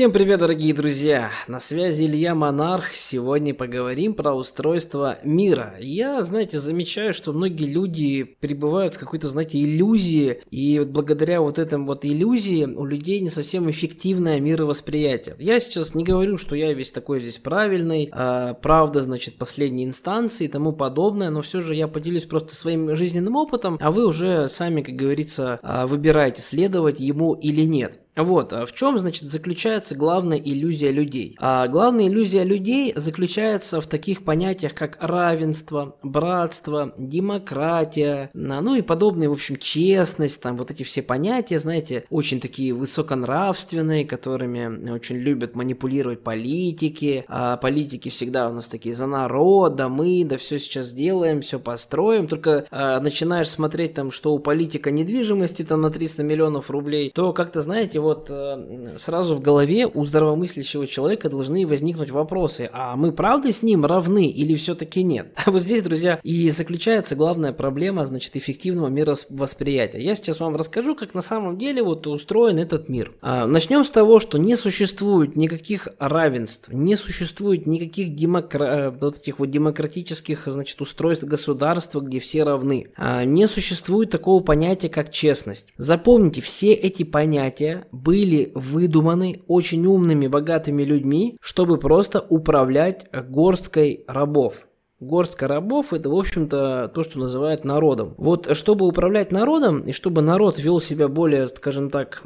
Всем привет, дорогие друзья! На связи Илья Монарх. Сегодня поговорим про устройство мира. Я, знаете, замечаю, что многие люди пребывают в какой-то, знаете, иллюзии, и вот благодаря вот этим вот иллюзии у людей не совсем эффективное мировосприятие. Я сейчас не говорю, что я весь такой здесь правильный, а правда, значит, последней инстанции и тому подобное, но все же я поделюсь просто своим жизненным опытом, а вы уже сами, как говорится, а, выбираете, следовать ему или нет. Вот, а в чем, значит, заключается главная иллюзия людей? А главная иллюзия людей заключается в таких понятиях, как равенство, братство, демократия, ну и подобные, в общем, честность, там вот эти все понятия, знаете, очень такие высоконравственные, которыми очень любят манипулировать политики, а политики всегда у нас такие за народ, мы, да все сейчас сделаем, все построим, только а, начинаешь смотреть там, что у политика недвижимости там на 300 миллионов рублей, то как-то, знаете, вот э, сразу в голове у здравомыслящего человека должны возникнуть вопросы, а мы правда с ним равны или все-таки нет? А вот здесь, друзья, и заключается главная проблема, значит, эффективного мировосприятия. Я сейчас вам расскажу, как на самом деле вот устроен этот мир. А, начнем с того, что не существует никаких равенств, не существует никаких демокра... Э, вот этих вот демократических, значит, устройств государства, где все равны. А, не существует такого понятия, как честность. Запомните, все эти понятия были выдуманы очень умными, богатыми людьми, чтобы просто управлять горсткой рабов. Горстка рабов – это, в общем-то, то, что называют народом. Вот чтобы управлять народом, и чтобы народ вел себя более, скажем так,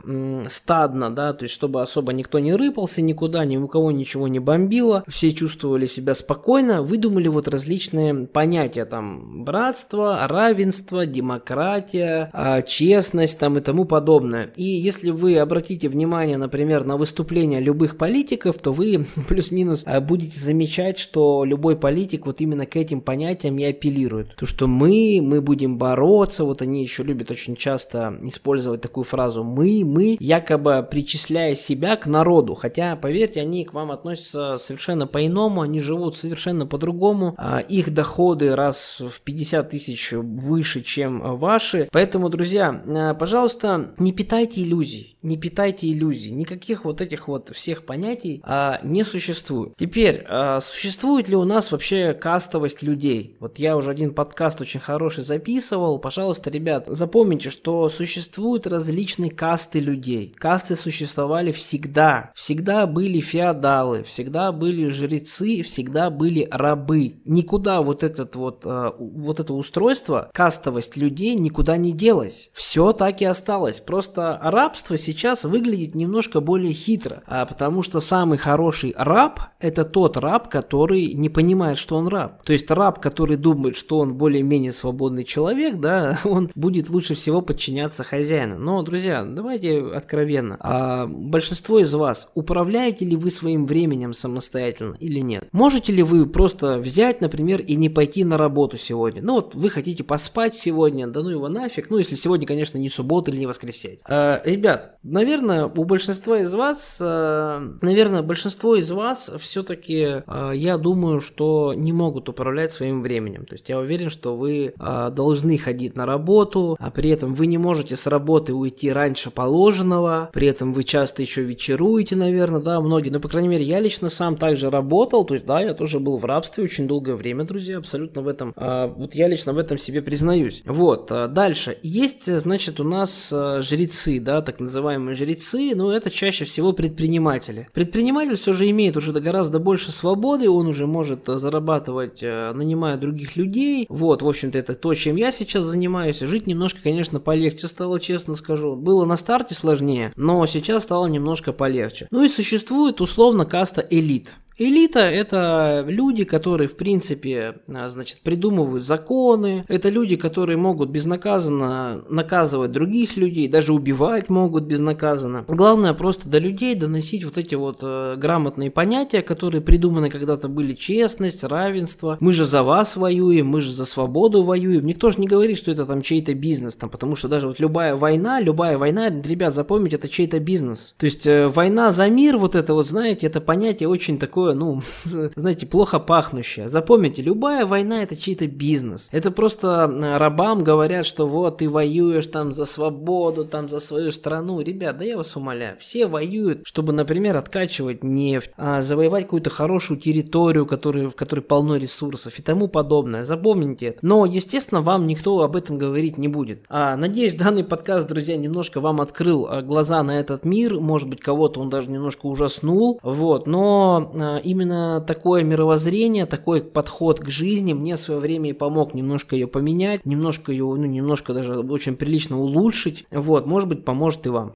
стадно, да, то есть чтобы особо никто не рыпался никуда, ни у кого ничего не бомбило, все чувствовали себя спокойно, выдумали вот различные понятия, там, братство, равенство, демократия, а, честность, там, и тому подобное. И если вы обратите внимание, например, на выступления любых политиков, то вы плюс-минус а, будете замечать, что любой политик вот именно именно к этим понятиям и апеллируют. То, что мы, мы будем бороться, вот они еще любят очень часто использовать такую фразу «мы», «мы», якобы причисляя себя к народу. Хотя, поверьте, они к вам относятся совершенно по-иному, они живут совершенно по-другому, а их доходы раз в 50 тысяч выше, чем ваши. Поэтому, друзья, а, пожалуйста, не питайте иллюзий, не питайте иллюзий, никаких вот этих вот всех понятий а, не существует. Теперь, существует ли у нас вообще каста кастовость людей. Вот я уже один подкаст очень хороший записывал. Пожалуйста, ребят, запомните, что существуют различные касты людей. Касты существовали всегда. Всегда были феодалы, всегда были жрецы, всегда были рабы. Никуда вот этот вот, э, вот это устройство, кастовость людей никуда не делась. Все так и осталось. Просто рабство сейчас выглядит немножко более хитро. А потому что самый хороший раб это тот раб, который не понимает, что он раб. То есть раб, который думает, что он более-менее свободный человек, да, он будет лучше всего подчиняться хозяину. Но, друзья, давайте откровенно. А большинство из вас, управляете ли вы своим временем самостоятельно или нет? Можете ли вы просто взять, например, и не пойти на работу сегодня? Ну вот вы хотите поспать сегодня, да ну его нафиг. Ну если сегодня, конечно, не суббота или не воскресенье. А, ребят, наверное, у большинства из вас, а, наверное, большинство из вас все-таки, а, я думаю, что не могут управлять своим временем. То есть я уверен, что вы а, должны ходить на работу, а при этом вы не можете с работы уйти раньше положенного, при этом вы часто еще вечеруете, наверное, да, многие. Но, по крайней мере, я лично сам также работал, то есть, да, я тоже был в рабстве очень долгое время, друзья, абсолютно в этом, а, вот я лично в этом себе признаюсь. Вот, а, дальше. Есть, значит, у нас а, жрецы, да, так называемые жрецы, но это чаще всего предприниматели. Предприниматель все же имеет уже гораздо больше свободы, он уже может зарабатывать Э, нанимаю других людей. Вот, в общем-то, это то, чем я сейчас занимаюсь. Жить немножко, конечно, полегче стало, честно скажу. Было на старте сложнее, но сейчас стало немножко полегче. Ну и существует условно каста элит. Элита – это люди, которые, в принципе, а, значит, придумывают законы. Это люди, которые могут безнаказанно наказывать других людей, даже убивать могут безнаказанно. Главное просто до людей доносить вот эти вот э, грамотные понятия, которые придуманы когда-то были честность, равенство. Мы же за вас воюем, мы же за свободу воюем. Никто же не говорит, что это там чей-то бизнес, там, потому что даже вот любая война, любая война, ребят, запомните, это чей-то бизнес. То есть э, война за мир, вот это вот, знаете, это понятие очень такое такое, ну, знаете, плохо пахнущее. Запомните, любая война это чей-то бизнес. Это просто рабам говорят, что вот ты воюешь там за свободу, там за свою страну. Ребят, да я вас умоляю, все воюют, чтобы, например, откачивать нефть, а, завоевать какую-то хорошую территорию, который, в которой полно ресурсов и тому подобное. Запомните это. Но, естественно, вам никто об этом говорить не будет. А, надеюсь, данный подкаст, друзья, немножко вам открыл а, глаза на этот мир. Может быть, кого-то он даже немножко ужаснул. Вот. Но а, именно такое мировоззрение, такой подход к жизни мне в свое время и помог немножко ее поменять, немножко ее, ну, немножко даже очень прилично улучшить. Вот. Может быть, поможет и вам.